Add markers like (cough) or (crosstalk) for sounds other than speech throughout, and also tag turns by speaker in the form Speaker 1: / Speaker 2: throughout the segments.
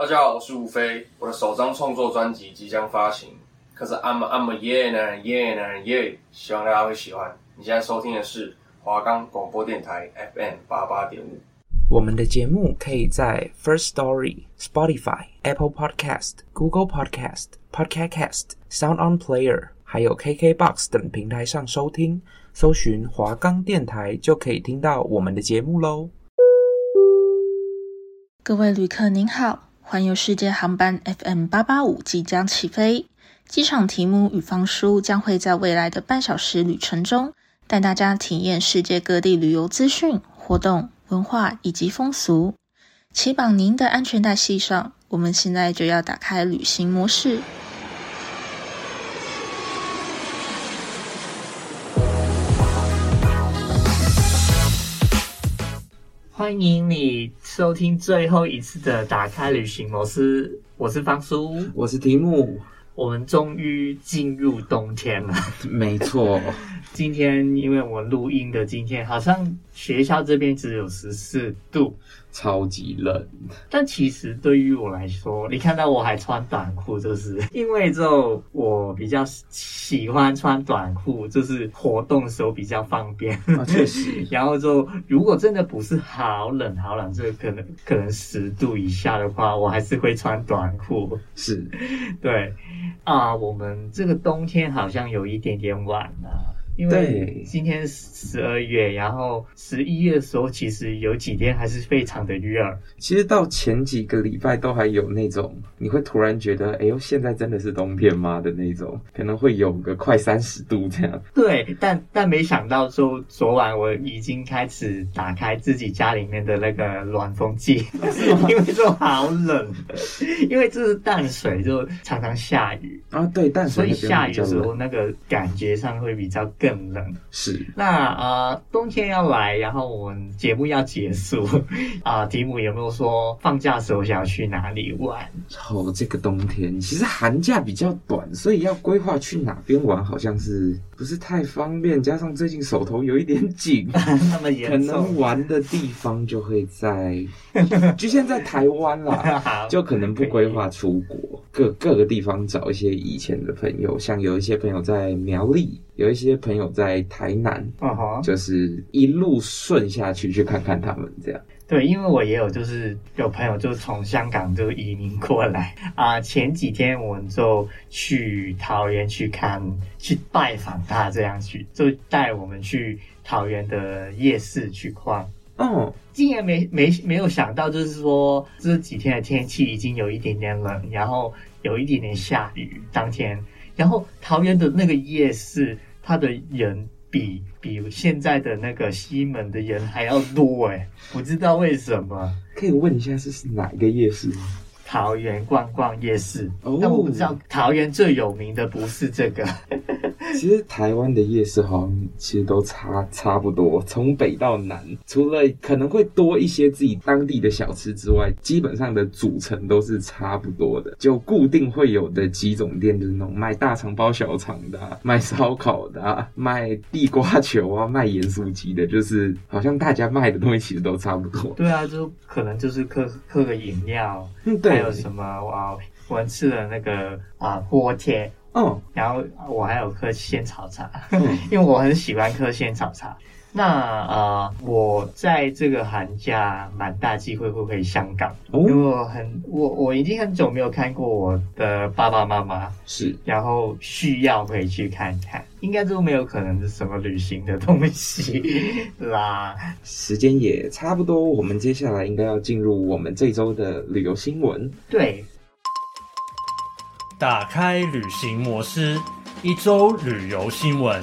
Speaker 1: 大家好，我是吴飞，我的首张创作专辑即将发行，可是 I'm I'm a yeah 呢 yeah 呢 yeah，希望大家会喜欢。你现在收听的是华冈广播电台 FM 八八点五。
Speaker 2: 我们的节目可以在 First Story、Spotify、Apple Podcast、Google Podcast、Podcast Cast、Sound On Player，还有 KKBox 等平台上收听，搜寻华冈电台就可以听到我们的节目喽。
Speaker 3: 各位旅客您好，环游世界航班 FM 八八五即将起飞，机场题目与方叔将会在未来的半小时旅程中，带大家体验世界各地旅游资讯、活动。文化以及风俗，请绑您的安全带系上。我们现在就要打开旅行模式。
Speaker 4: 欢迎你收听最后一次的打开旅行模式。我是方叔，
Speaker 2: 我是提姆。
Speaker 4: 我们终于进入冬天了。
Speaker 2: 没错，(laughs)
Speaker 4: 今天因为我录音的今天，好像学校这边只有十四度。
Speaker 2: 超级冷，
Speaker 4: 但其实对于我来说，你看到我还穿短裤，就是 (laughs) 因为就我比较喜欢穿短裤，就是活动的时候比较方便。
Speaker 2: 啊，确实。(laughs)
Speaker 4: 然后就如果真的不是好冷好冷，这个可能可能十度以下的话，我还是会穿短裤。
Speaker 2: 是，(laughs)
Speaker 4: 对啊，我们这个冬天好像有一点点晚了。因为今天十二月，然后十一月的时候，其实有几天还是非常的热。
Speaker 2: 其实到前几个礼拜都还有那种，你会突然觉得，哎呦，现在真的是冬天吗的那种，可能会有个快三十度这样。
Speaker 4: 对，但但没想到说，昨晚我已经开始打开自己家里面的那个暖风机，(laughs) 因为就好冷，因为这是淡水，就常常下雨
Speaker 2: 啊。对，淡水
Speaker 4: 所以下雨的时候，那个感觉上会比较更。更冷
Speaker 2: 是
Speaker 4: 那呃，冬天要来，然后我们节目要结束 (laughs) 啊。提姆有没有说放假的时候想要去哪里玩？
Speaker 2: 哦，这个冬天其实寒假比较短，所以要规划去哪边玩，好像是不是太方便。加上最近手头有一点紧，(laughs)
Speaker 4: 那么严重，
Speaker 2: 可能玩的地方就会在 (laughs) 局限在台湾啦，就可能不规划出国，各各个地方找一些以前的朋友，像有一些朋友在苗栗。有一些朋友在台南，uh -huh. 就是一路顺下去去看看他们这样。
Speaker 4: 对，因为我也有就是有朋友就从香港就移民过来啊。前几天我们就去桃园去看，去拜访他，这样去就带我们去桃园的夜市去逛。
Speaker 2: 哦、oh.，
Speaker 4: 竟然没没没有想到，就是说这几天的天气已经有一点点冷，然后有一点点下雨。当天，然后桃园的那个夜市。它的人比比现在的那个西门的人还要多哎，不知道为什么。
Speaker 2: 可以问一下，是是哪一个夜市吗？
Speaker 4: 桃园逛逛夜市，
Speaker 2: 哦，
Speaker 4: 但我不知道桃园最有名的不是这个。(laughs)
Speaker 2: 其实台湾的夜市好像其实都差差不多，从北到南，除了可能会多一些自己当地的小吃之外，基本上的组成都是差不多的。就固定会有的几种店，就是那种卖大肠包小肠的啊，卖烧烤的啊，卖地瓜球啊，卖盐酥鸡的，就是好像大家卖的东西其实都差不多。
Speaker 4: 对啊，就可能就是喝喝个饮料，
Speaker 2: 嗯，对，
Speaker 4: 还有什么哇，我们吃的那个啊锅贴。
Speaker 2: 嗯，
Speaker 4: 然后我还有喝仙草茶，嗯、(laughs) 因为我很喜欢喝仙草茶。那呃，我在这个寒假蛮大机会会回香港，哦、因为我很我我已经很久没有看过我的爸爸妈妈，
Speaker 2: 是，
Speaker 4: 然后需要回去看看，应该都没有可能是什么旅行的东西 (laughs) 啦。
Speaker 2: 时间也差不多，我们接下来应该要进入我们这周的旅游新闻。
Speaker 4: 对。
Speaker 5: 打开旅行模式，一周旅游新
Speaker 4: 闻。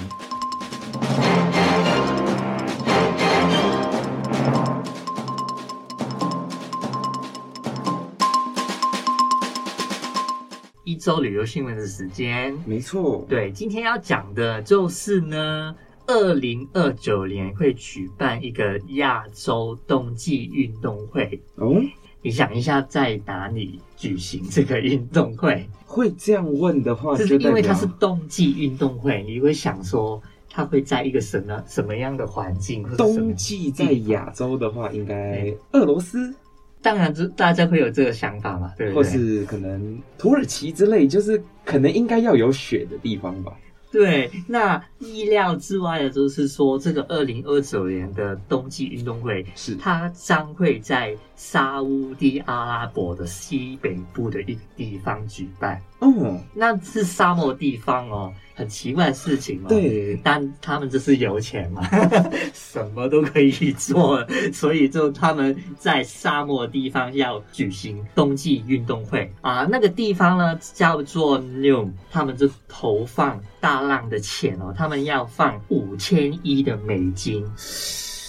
Speaker 4: 周旅游新闻的时间，
Speaker 2: 没错。
Speaker 4: 对，今天要讲的就是呢，二零二九年会举办一个亚洲冬季运动会。
Speaker 2: 哦，
Speaker 4: 你想一下，在哪里举行这个运动会？
Speaker 2: 会这样问的话，
Speaker 4: 就是因为它是冬季运动会，你会想说它会在一个什么什么样的环境？
Speaker 2: 冬季在亚洲的话，应该俄罗斯。
Speaker 4: 当然，这大家会有这个想法嘛，对不对？
Speaker 2: 或是可能土耳其之类，就是可能应该要有雪的地方吧。
Speaker 4: 对，那意料之外的就是说，这个二零二九年的冬季运动会
Speaker 2: 是
Speaker 4: 它将会在沙乌地阿拉伯的西北部的一个地方举办。
Speaker 2: 哦，
Speaker 4: 那是沙漠地方哦，很奇怪的事情嘛。
Speaker 2: 对，
Speaker 4: 但他们就是有钱嘛，(laughs) 什么都可以做，所以就他们在沙漠地方要举行冬季运动会啊。那个地方呢叫做 Neom，他们就投放大量的钱哦，他们要放五千亿的美金。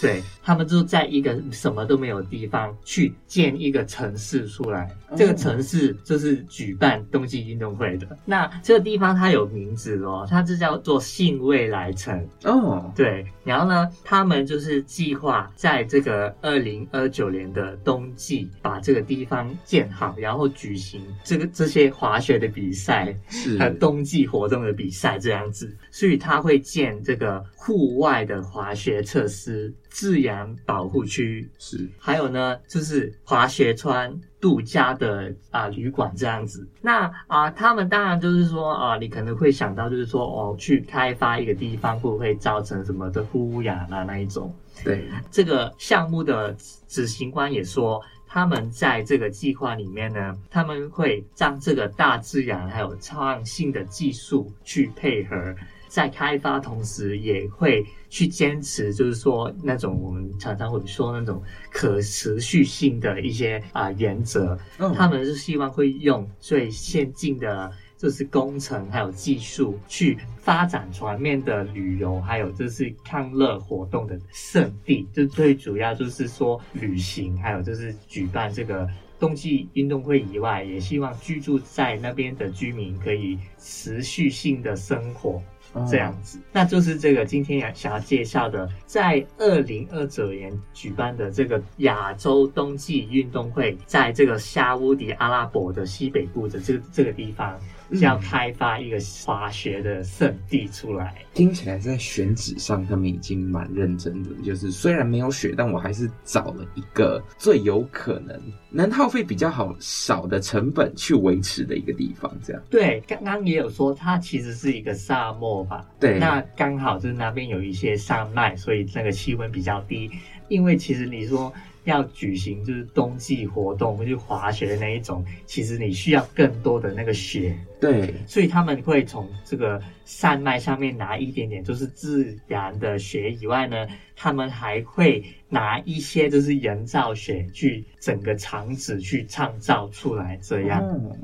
Speaker 4: 对，他们就在一个什么都没有地方去建一个城市出来，这个城市就是举办冬季运动会的。那这个地方它有名字哦，它就叫做信未来城
Speaker 2: 哦。
Speaker 4: 对，然后呢，他们就是计划在这个二零二九年的冬季把这个地方建好，然后举行这个这些滑雪的比赛，
Speaker 2: 是
Speaker 4: 和冬季活动的比赛这样子。所以他会建这个户外的滑雪设施。自然保护区
Speaker 2: 是，
Speaker 4: 还有呢，就是滑雪川度假的啊、呃、旅馆这样子。那啊、呃，他们当然就是说啊、呃，你可能会想到就是说哦，去开发一个地方会不会造成什么的污染啊那一种？
Speaker 2: 对，
Speaker 4: 这个项目的执行官也说，他们在这个计划里面呢，他们会让这个大自然还有创新的技术去配合。在开发同时，也会去坚持，就是说那种我们常常会说那种可持续性的一些啊、呃、原则。嗯，他们是希望会用最先进的，就是工程还有技术去发展全面的旅游，还有就是康乐活动的圣地。就最主要就是说旅行，还有就是举办这个冬季运动会以外，也希望居住在那边的居民可以持续性的生活。这样子，那就是这个今天要想要介绍的，在二零二九年举办的这个亚洲冬季运动会，在这个沙乌迪阿拉伯的西北部的这个这个地方。要开发一个滑雪的圣地出来，
Speaker 2: 嗯，听起来在选址上他们已经蛮认真的。就是虽然没有雪，但我还是找了一个最有可能能耗费比较好，少的成本去维持的一个地方。这样
Speaker 4: 对，刚刚也有说它其实是一个沙漠吧？
Speaker 2: 对，
Speaker 4: 那刚好就是那边有一些山脉，所以那个气温比较低。因为其实你说。要举行就是冬季活动，去滑雪的那一种，其实你需要更多的那个雪。
Speaker 2: 对，
Speaker 4: 所以他们会从这个山脉上面拿一点点，就是自然的雪以外呢，他们还会拿一些就是人造雪去整个场址去创造出来，这样。
Speaker 2: 嗯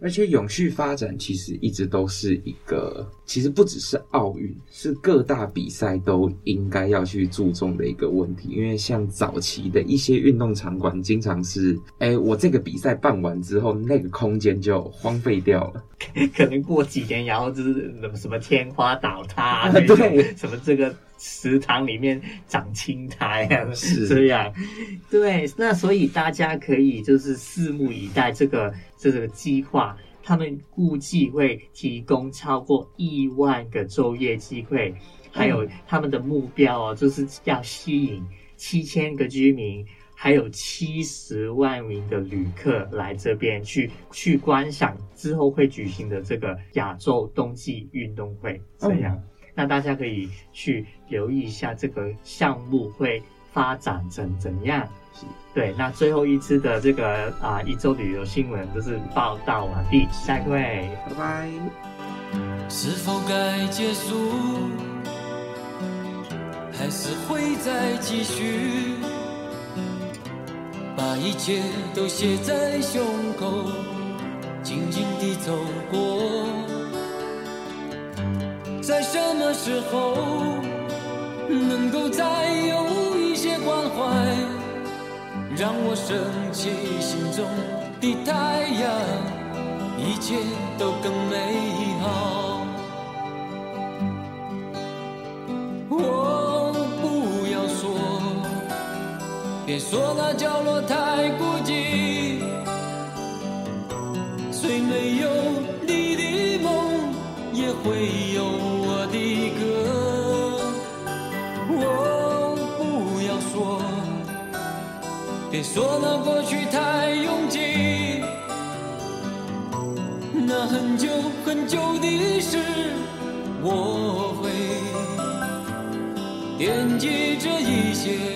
Speaker 2: 而且永续发展其实一直都是一个，其实不只是奥运，是各大比赛都应该要去注重的一个问题。因为像早期的一些运动场馆，经常是，哎、欸，我这个比赛办完之后，那个空间就荒废掉了，(laughs)
Speaker 4: 可能过几年，然后就是什么什么天花倒塌、啊，(laughs)
Speaker 2: 对，
Speaker 4: 什么这个。池塘里面长青苔啊，(laughs)
Speaker 2: 是
Speaker 4: 这样。对，那所以大家可以就是拭目以待这个这个计划，他们估计会提供超过亿万个就业机会，还有他们的目标哦，就是要吸引七千个居民，还有七十万名的旅客来这边去去观赏之后会举行的这个亚洲冬季运动会，这样。嗯那大家可以去留意一下这个项目会发展成怎样？对。那最后一次的这个啊一周旅游新闻就是报道完毕，下一位，拜拜。是否该结束？还是会再继续？把一切都写在胸口，静静地走过。在什么时候能够再有一些关怀，让我升起心中的太阳，一切都更美好。我不要说，别说那角落太孤寂，虽没有你的梦，也会有
Speaker 6: 别说那过去太拥挤，那很久很久的事，我会惦记着一些。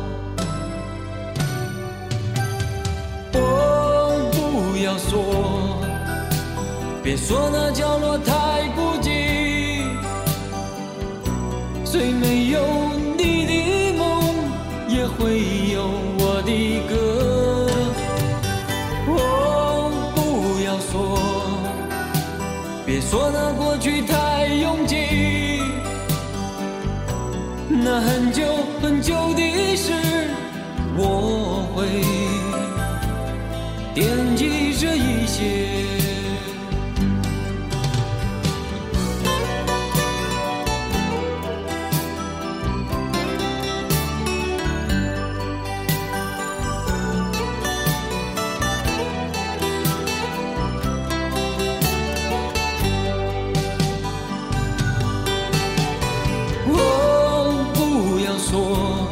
Speaker 6: 说，别说那角落太孤寂，虽没有你的梦，也会有我的歌。哦，不要说，别说那过去太拥挤，那很久很久的事，我会。惦这一些。哦，不要说，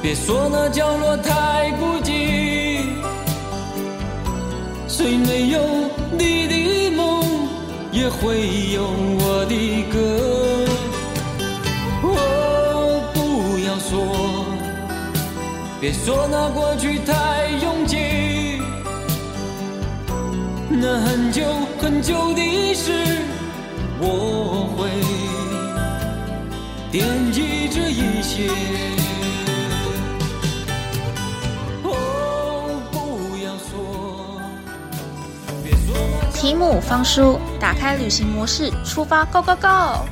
Speaker 6: 别说那角落太孤虽没有你的梦，也会有我的歌。哦，不要说，别说那过去太拥挤，那很久很久的事，我会惦记着一些。
Speaker 3: 提姆方叔，打开旅行模式，出发，Go Go Go！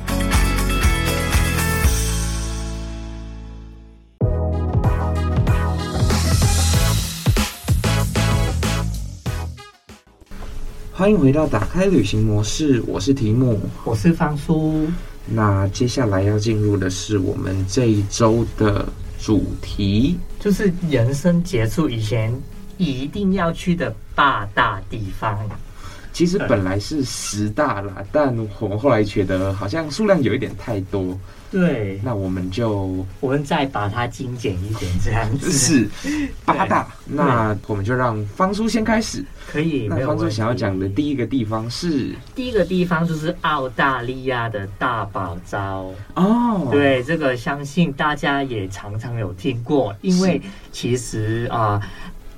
Speaker 2: 欢迎回到打开旅行模式，我是提姆，
Speaker 4: 我是方叔。
Speaker 2: 那接下来要进入的是我们这一周的主题，
Speaker 4: 就是人生结束以前一定要去的八大地方。
Speaker 2: 其实本来是十大啦，但我们后来觉得好像数量有一点太多。
Speaker 4: 对，
Speaker 2: 那我们就
Speaker 4: 我们再把它精简一点，这样子 (laughs)
Speaker 2: 是八大。那我们就让方叔先开始。
Speaker 4: 可以。
Speaker 2: 那方叔想要讲的第一个地方是
Speaker 4: 第一个地方就是澳大利亚的大堡礁
Speaker 2: 哦。
Speaker 4: 对，这个相信大家也常常有听过，因为其实啊。呃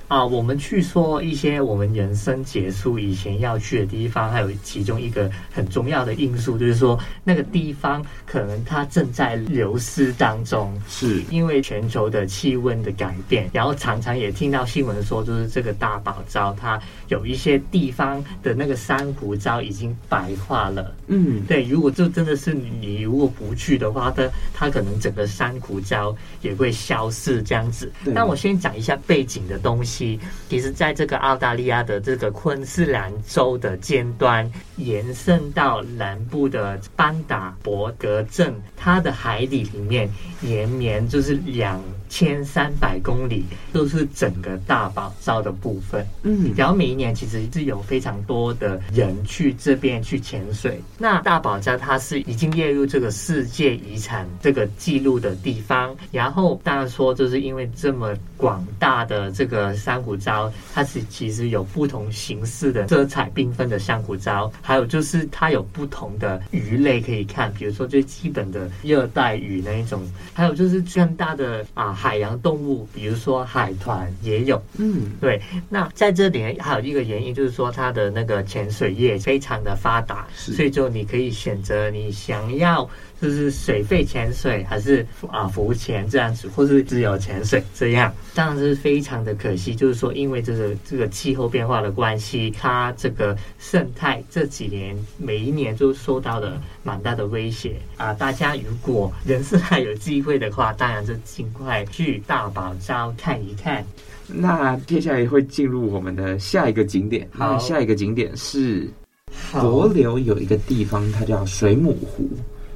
Speaker 4: 啊，我们去说一些我们人生结束以前要去的地方，还有其中一个很重要的因素，就是说那个地方可能它正在流失当中，
Speaker 2: 是
Speaker 4: 因为全球的气温的改变，然后常常也听到新闻说，就是这个大堡礁它有一些地方的那个珊瑚礁已经白化了。
Speaker 2: 嗯，
Speaker 4: 对，如果就真的是你如果不去的话，它它可能整个珊瑚礁也会消失这样子。那我先讲一下背景的东西。其实，在这个澳大利亚的这个昆士兰州的尖端，延伸到南部的班达伯格镇，它的海底里面延绵就是两千三百公里，都是整个大堡礁的部分。
Speaker 2: 嗯，
Speaker 4: 然后每一年其实是有非常多的人去这边去潜水。那大堡礁它是已经列入这个世界遗产这个记录的地方。然后当然说，就是因为这么广大的这个珊瑚礁，它是其实有不同形式的色彩缤纷的珊瑚礁，还有就是它有不同的鱼类可以看，比如说最基本的热带鱼那一种，还有就是更大的啊海洋动物，比如说海豚也有。嗯，对。那在这里还有一个原因就是说它的那个潜水业非常的发达，所以就你可以选择你想要。就是水肺潜水还是啊浮潜这样子，或是自由潜水这样，当然是非常的可惜。就是说，因为这个这个气候变化的关系，它这个生态这几年每一年都受到了蛮大的威胁啊。大家如果人生还有机会的话，当然就尽快去大堡礁看一看。
Speaker 2: 那接下来会进入我们的下一个景点，好，下一个景点是帛琉有一个地方，它叫水母湖。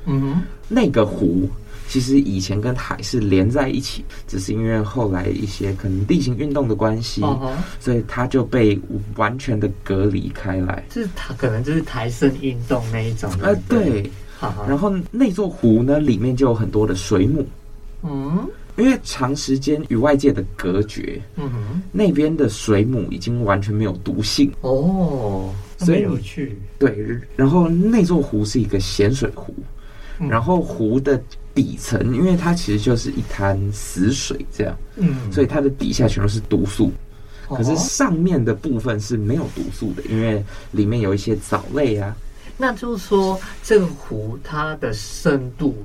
Speaker 2: 嗯哼，那个湖其实以前跟海是连在一起，只是因为后来一些可能地形运动的关系，哦、所以它就被完全的隔离开来。
Speaker 4: 就是它可能就是台生运动那一种的。
Speaker 2: 呃，对。然后那座湖呢，里面就有很多的水母。嗯，因为长时间与外界的隔绝，嗯哼，那边的水母已经完全没有毒性。
Speaker 4: 哦，所以有趣。
Speaker 2: 对，然后那座湖是一个咸水湖。然后湖的底层，因为它其实就是一滩死水这样，嗯，所以它的底下全都是毒素，可是上面的部分是没有毒素的，因为里面有一些藻类啊。
Speaker 4: 那就是说，这个湖它的深度。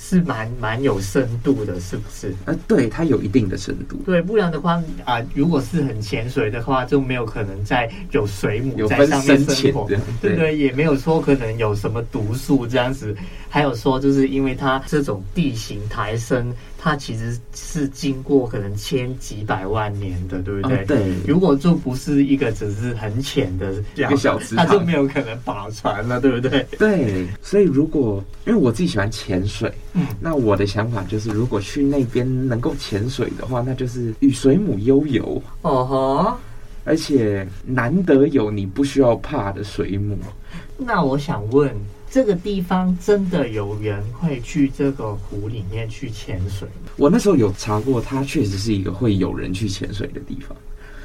Speaker 4: 是蛮蛮有深度的，是不是？
Speaker 2: 呃，对，它有一定的深度。
Speaker 4: 对，不然的话啊、呃，如果是很浅水的话，就没有可能在有水母在上面生活，对对，对，也没有说可能有什么毒素这样子。还有说，就是因为它这种地形抬升。它其实是经过可能千几百万年的，对不对？哦、对。如果就不是一个只是很浅的一个小池，它就没有可能保存了，对不对？
Speaker 2: 对。所以如果因为我自己喜欢潜水，嗯，那我的想法就是，如果去那边能够潜水的话，那就是与水母悠游。哦吼。而且难得有你不需要怕的水母。
Speaker 4: 那我想问。这个地方真的有人会去这个湖里面去潜水？
Speaker 2: 我那时候有查过，它确实是一个会有人去潜水的地方。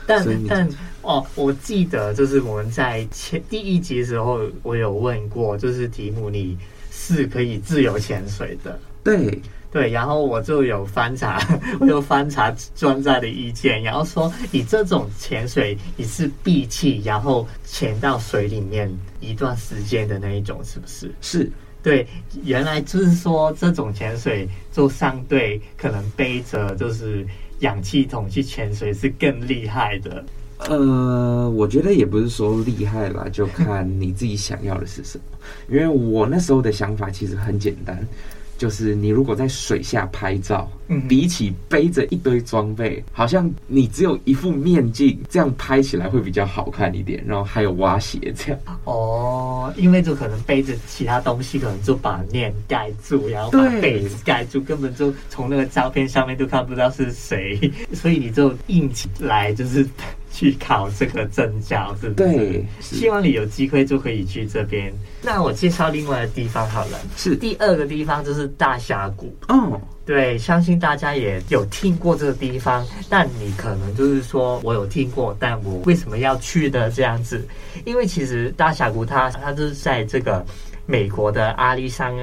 Speaker 4: 但但哦，我记得就是我们在前第一集的时候，我有问过，就是题目你是可以自由潜水的。
Speaker 2: 对。
Speaker 4: 对，然后我就有翻查，(laughs) 我有翻查专家的意见，然后说你这种潜水你是闭气，然后潜到水里面一段时间的那一种，是不是？
Speaker 2: 是，
Speaker 4: 对，原来就是说这种潜水就相对可能背着就是氧气筒去潜水是更厉害的。
Speaker 2: 呃，我觉得也不是说厉害啦，就看你自己想要的是什么。因为我那时候的想法其实很简单。就是你如果在水下拍照，嗯，比起背着一堆装备，好像你只有一副面镜，这样拍起来会比较好看一点。然后还有蛙鞋这样。
Speaker 4: 哦，因为就可能背着其他东西，可能就把面盖住，然后把被子盖住，根本就从那个照片上面都看不到是谁，所以你就硬起来就是。去考这个证照，是不是？
Speaker 2: 对，
Speaker 4: 希望你有机会就可以去这边。那我介绍另外的地方好了，
Speaker 2: 是
Speaker 4: 第二个地方就是大峡谷。哦，对，相信大家也有听过这个地方，但你可能就是说我有听过，但我为什么要去的这样子？因为其实大峡谷它它就是在这个。美国的阿利桑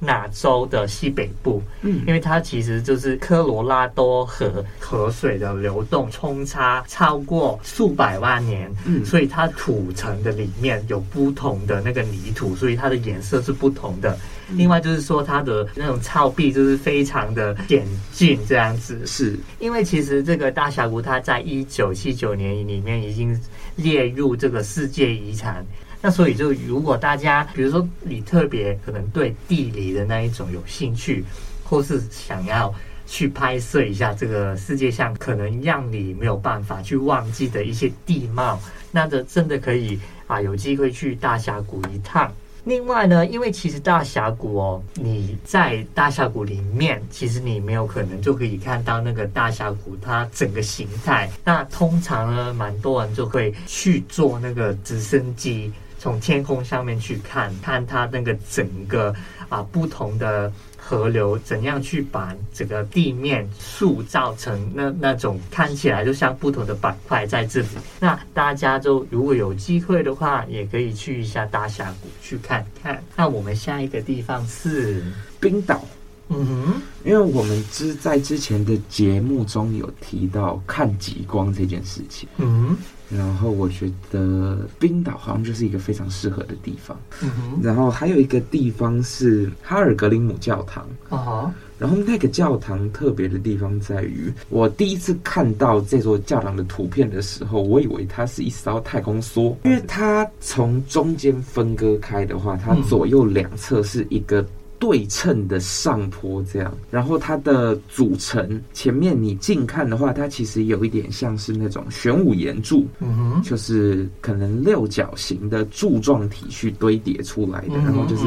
Speaker 4: 那州的西北部，嗯，因为它其实就是科罗拉多河河水的流动冲刷超过数百万年，嗯，所以它土层的里面有不同的那个泥土，所以它的颜色是不同的。另外就是说它的那种峭壁就是非常的险峻，这样子。
Speaker 2: 是
Speaker 4: 因为其实这个大峡谷它在一九七九年里面已经列入这个世界遗产。那所以就如果大家，比如说你特别可能对地理的那一种有兴趣，或是想要去拍摄一下这个世界上可能让你没有办法去忘记的一些地貌，那这真的可以啊，有机会去大峡谷一趟。另外呢，因为其实大峡谷哦，你在大峡谷里面，其实你没有可能就可以看到那个大峡谷它整个形态。那通常呢，蛮多人就会去坐那个直升机。从天空上面去看，看它那个整个啊不同的河流怎样去把整个地面塑造成那那种看起来就像不同的板块在这里。那大家就如果有机会的话，也可以去一下大峡谷去看看。那我们下一个地方是
Speaker 2: 冰岛。
Speaker 4: 嗯哼，
Speaker 2: 因为我们之在之前的节目中有提到看极光这件事情。
Speaker 4: 嗯哼。
Speaker 2: 然后我觉得冰岛好像就是一个非常适合的地方。
Speaker 4: 嗯哼，
Speaker 2: 然后还有一个地方是哈尔格林姆教堂。
Speaker 4: 哦，
Speaker 2: 然后那个教堂特别的地方在于，我第一次看到这座教堂的图片的时候，我以为它是一艘太空梭，因为它从中间分割开的话，它左右两侧是一个。对称的上坡这样，然后它的组成前面你近看的话，它其实有一点像是那种玄武岩柱，
Speaker 4: 嗯哼，
Speaker 2: 就是可能六角形的柱状体去堆叠出来的。嗯、然后就是，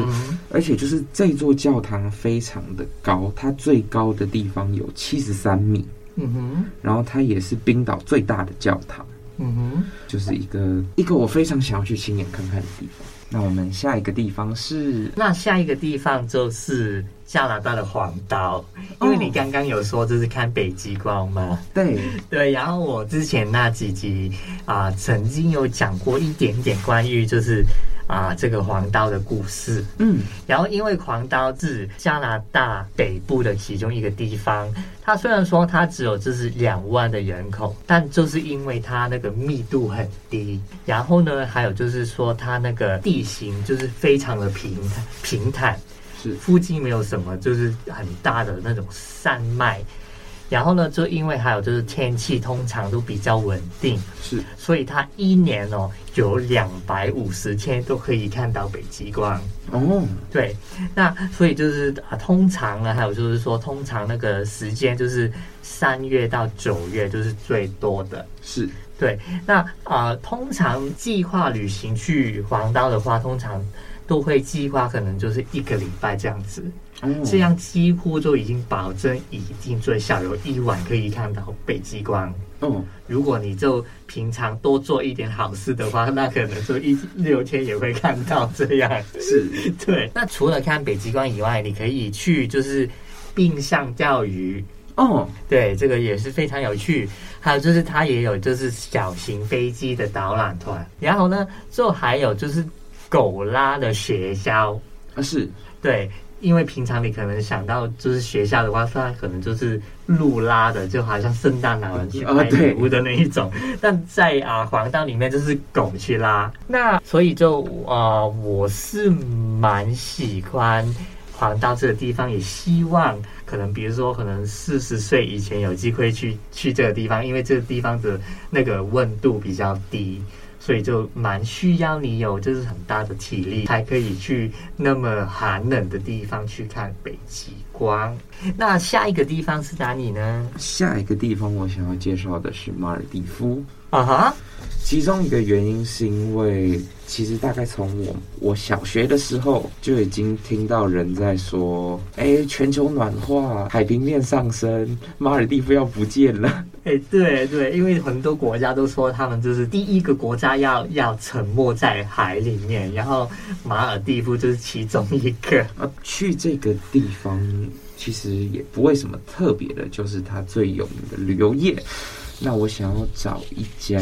Speaker 2: 而且就是这座教堂非常的高，它最高的地方有七十三米，
Speaker 4: 嗯哼，
Speaker 2: 然后它也是冰岛最大的教堂，
Speaker 4: 嗯哼，
Speaker 2: 就是一个一个我非常想要去亲眼看看的地方。那我们下一个地方是？
Speaker 4: 那下一个地方就是加拿大的黄岛，因为你刚刚有说这是看北极光嘛？
Speaker 2: 对
Speaker 4: 对。然后我之前那几集啊、呃，曾经有讲过一点点关于就是。啊，这个黄岛的故事，
Speaker 2: 嗯，
Speaker 4: 然后因为黄岛是加拿大北部的其中一个地方，它虽然说它只有就是两万的人口，但就是因为它那个密度很低，然后呢，还有就是说它那个地形就是非常的平坦平坦，
Speaker 2: 是
Speaker 4: 附近没有什么就是很大的那种山脉。然后呢，就因为还有就是天气通常都比较稳定，
Speaker 2: 是，
Speaker 4: 所以它一年哦有两百五十天都可以看到北极光
Speaker 2: 哦。
Speaker 4: 对，那所以就是啊，通常呢，还有就是说，通常那个时间就是三月到九月就是最多的，
Speaker 2: 是
Speaker 4: 对。那啊、呃，通常计划旅行去黄岛的话，通常都会计划可能就是一个礼拜这样子。这样几乎就已经保证，已经最少有一晚可以看到北极光。
Speaker 2: 嗯，
Speaker 4: 如果你就平常多做一点好事的话，那可能就一六天也会看到这样。(laughs)
Speaker 2: 是，
Speaker 4: 对。那除了看北极光以外，你可以去就是冰上钓鱼。
Speaker 2: 哦，
Speaker 4: 对，这个也是非常有趣。还有就是它也有就是小型飞机的导览团，然后呢，就还有就是狗拉的学校。
Speaker 2: 啊，是，
Speaker 4: 对。因为平常你可能想到就是学校的话，它可能就是路拉的，就好像圣诞老人去买礼物的那一种。但在啊黄道里面就是狗去拉，那所以就啊、呃、我是蛮喜欢黄道这个地方，也希望可能比如说可能四十岁以前有机会去去这个地方，因为这个地方的那个温度比较低。所以就蛮需要你有就是很大的体力，才可以去那么寒冷的地方去看北极光。那下一个地方是哪里呢？
Speaker 2: 下一个地方我想要介绍的是马尔蒂夫。
Speaker 4: 啊哈。
Speaker 2: 其中一个原因是因为，其实大概从我我小学的时候就已经听到人在说，哎，全球暖化，海平面上升，马尔蒂夫要不见了。(laughs)
Speaker 4: 哎，对对，因为很多国家都说他们就是第一个国家要要沉没在海里面，然后马尔蒂夫就是其中一个。
Speaker 2: 啊，去这个地方其实也不为什么特别的，就是它最有名的旅游业。那我想要找一家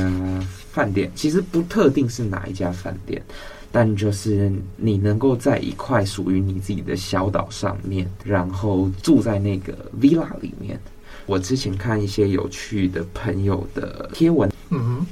Speaker 2: 饭店，其实不特定是哪一家饭店，但就是你能够在一块属于你自己的小岛上面，然后住在那个 villa 里面。我之前看一些有趣的朋友的贴文，
Speaker 4: 嗯。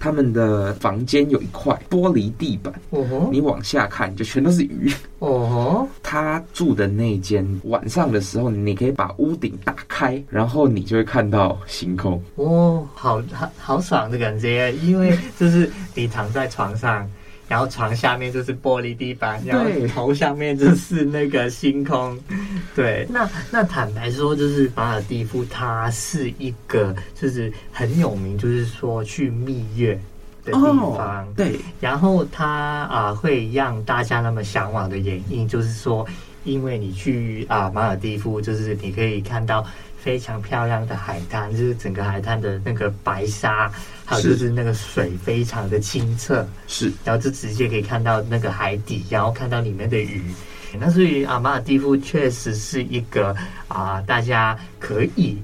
Speaker 2: 他们的房间有一块玻璃地板，
Speaker 4: 哦吼，
Speaker 2: 你往下看就全都是鱼，
Speaker 4: 哦吼。
Speaker 2: 他住的那间晚上的时候，你可以把屋顶打开，然后你就会看到星空。
Speaker 4: 哦，好好好爽的感觉，因为就是你躺在床上。然后床下面就是玻璃地板，然后头上面就是那个星空。(laughs) 对，那那坦白说，就是马尔地夫，它是一个就是很有名，就是说去蜜月的地方。
Speaker 2: 哦、对，
Speaker 4: 然后它啊、呃、会让大家那么向往的原因，就是说，因为你去啊、呃、马尔地夫，就是你可以看到。非常漂亮的海滩，就是整个海滩的那个白沙，还有就是那个水非常的清澈，
Speaker 2: 是，
Speaker 4: 然后就直接可以看到那个海底，然后看到里面的鱼，那所以阿，马尔蒂夫确实是一个啊，大家可以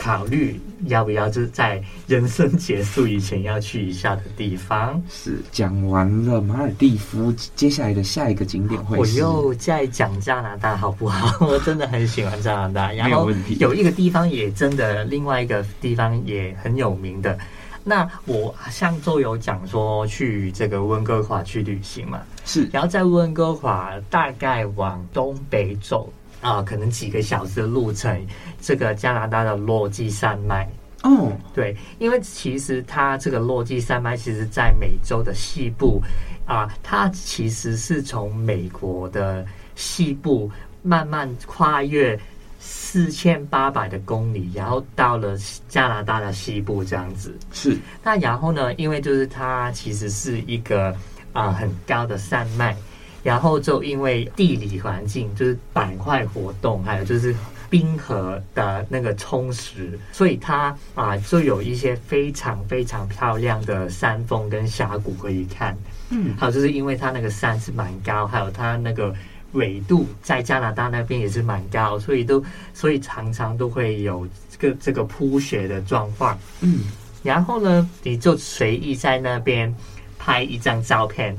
Speaker 4: 考虑要不要就是在人生结束以前要去一下的地方。
Speaker 2: 是讲完了马尔地夫，接下来的下一个景点会是？
Speaker 4: 我又在讲加拿大好不好？我真的很喜欢加拿大。(laughs)
Speaker 2: 然后。
Speaker 4: 有一个地方也真的，另外一个地方也很有名的。那我上周有讲说去这个温哥华去旅行嘛，
Speaker 2: 是，
Speaker 4: 然后在温哥华大概往东北走啊，可能几个小时的路程，这个加拿大的落基山脉。
Speaker 2: 哦，
Speaker 4: 对，因为其实它这个落基山脉，其实在美洲的西部啊，它其实是从美国的西部慢慢跨越。四千八百的公里，然后到了加拿大的西部这样子。
Speaker 2: 是，
Speaker 4: 那然后呢？因为就是它其实是一个啊、呃、很高的山脉，然后就因为地理环境就是板块活动，还有就是冰河的那个充实，所以它啊、呃、就有一些非常非常漂亮的山峰跟峡谷可以看。嗯，还有就是因为它那个山是蛮高，还有它那个。纬度在加拿大那边也是蛮高，所以都所以常常都会有这个这个铺雪的状况。嗯，然后呢，你就随意在那边拍一张照片，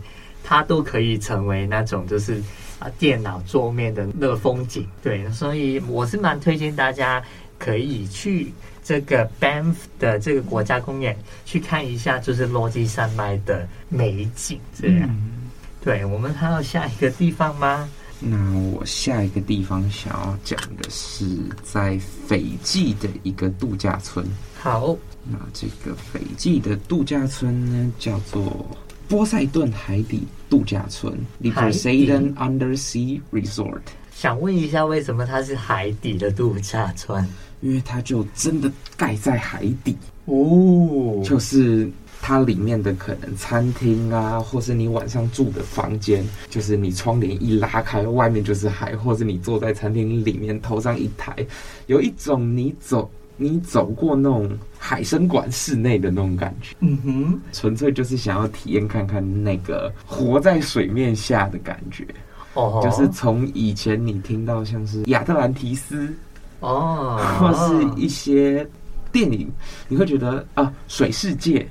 Speaker 4: 它都可以成为那种就是啊电脑桌面的那个风景。对，所以我是蛮推荐大家可以去这个 Banff 的这个国家公园去看一下，就是落基山脉的美景。这样，嗯、对，我们还有下一个地方吗？
Speaker 2: 那我下一个地方想要讲的是在斐济的一个度假村。
Speaker 4: 好，
Speaker 2: 那这个斐济的度假村呢，叫做波塞顿海底度假村 （The Poseidon Undersea Resort）。
Speaker 4: 想问一下，为什么它是海底的度假村？
Speaker 2: 因为它就真的盖在海底
Speaker 4: 哦，
Speaker 2: 就是。它里面的可能餐厅啊，或是你晚上住的房间，就是你窗帘一拉开，外面就是海，或是你坐在餐厅里面，头上一抬，有一种你走你走过那种海生馆室内的那种感觉。
Speaker 4: 嗯哼，
Speaker 2: 纯粹就是想要体验看看那个活在水面下的感觉。
Speaker 4: 哦，
Speaker 2: 就是从以前你听到像是亚特兰提斯
Speaker 4: 哦，
Speaker 2: 或是一些电影，你会觉得啊，水世界。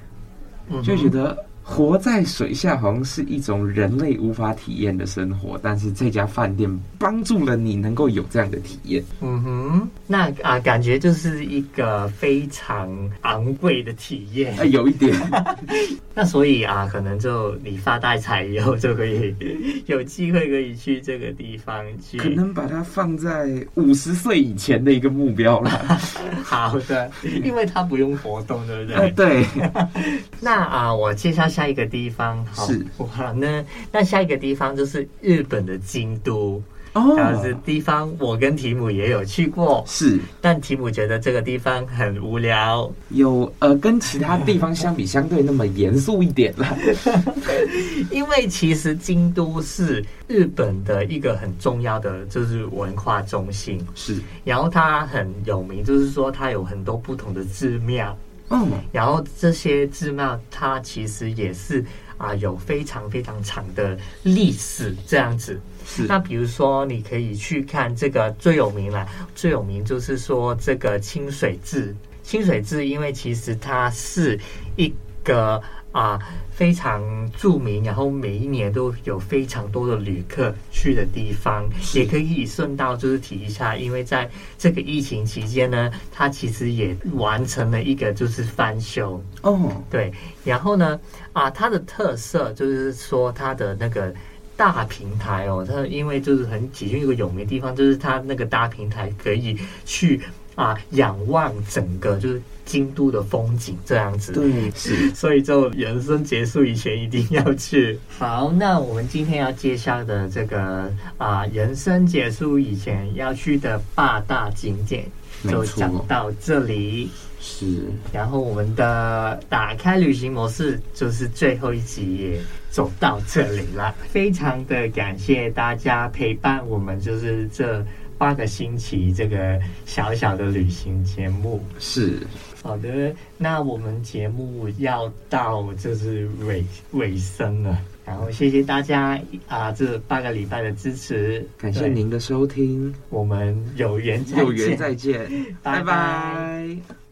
Speaker 2: 就觉得活在水下好像是一种人类无法体验的生活，但是这家饭店帮助了你能够有这样的体验。
Speaker 4: 嗯哼，那啊，感觉就是一个非常昂贵的体验。
Speaker 2: 啊，有一点。(laughs)
Speaker 4: 那所以啊，可能就你发大财以后就可以 (laughs) 有机会可以去这个地方去。
Speaker 2: 可能把它放在五十岁以前的一个目标了。(laughs)
Speaker 4: 好的，因为它不用活动，对不对？
Speaker 2: 啊，对。
Speaker 4: 那啊，我介绍下一个地方。好
Speaker 2: 是
Speaker 4: 哇，那那下一个地方就是日本的京都。
Speaker 2: 哦，
Speaker 4: 这地方我跟提姆也有去过，
Speaker 2: 是，
Speaker 4: 但提姆觉得这个地方很无聊，
Speaker 2: 有呃，跟其他地方相比，相对那么严肃一点了。(laughs)
Speaker 4: 因为其实京都是日本的一个很重要的就是文化中心，
Speaker 2: 是，
Speaker 4: 然后它很有名，就是说它有很多不同的寺庙，
Speaker 2: 嗯，
Speaker 4: 然后这些寺庙它其实也是啊、呃、有非常非常长的历史这样子。
Speaker 2: 是
Speaker 4: 那比如说，你可以去看这个最有名了，最有名就是说这个清水寺。清水寺，因为其实它是一个啊非常著名，然后每一年都有非常多的旅客去的地方。也可以顺道就是提一下，因为在这个疫情期间呢，它其实也完成了一个就是翻修
Speaker 2: 哦，
Speaker 4: 对。然后呢，啊，它的特色就是说它的那个。大平台哦，它因为就是很其中一个有名的地方，就是它那个大平台可以去啊仰望整个就是京都的风景这样子。
Speaker 2: 对，是，
Speaker 4: 所以就人生结束以前一定要去。好，那我们今天要介绍的这个啊人生结束以前要去的八大景点，就讲到这里。
Speaker 2: 是，
Speaker 4: 然后我们的打开旅行模式就是最后一集也走到这里了，非常的感谢大家陪伴我们，就是这八个星期这个小小的旅行节目。
Speaker 2: 是，
Speaker 4: 好的，那我们节目要到就是尾尾声了。然后谢谢大家啊，这八个礼拜的支持，
Speaker 2: 感谢您的收听，
Speaker 4: 我们有缘
Speaker 2: 有缘再见，拜拜。
Speaker 4: 拜拜。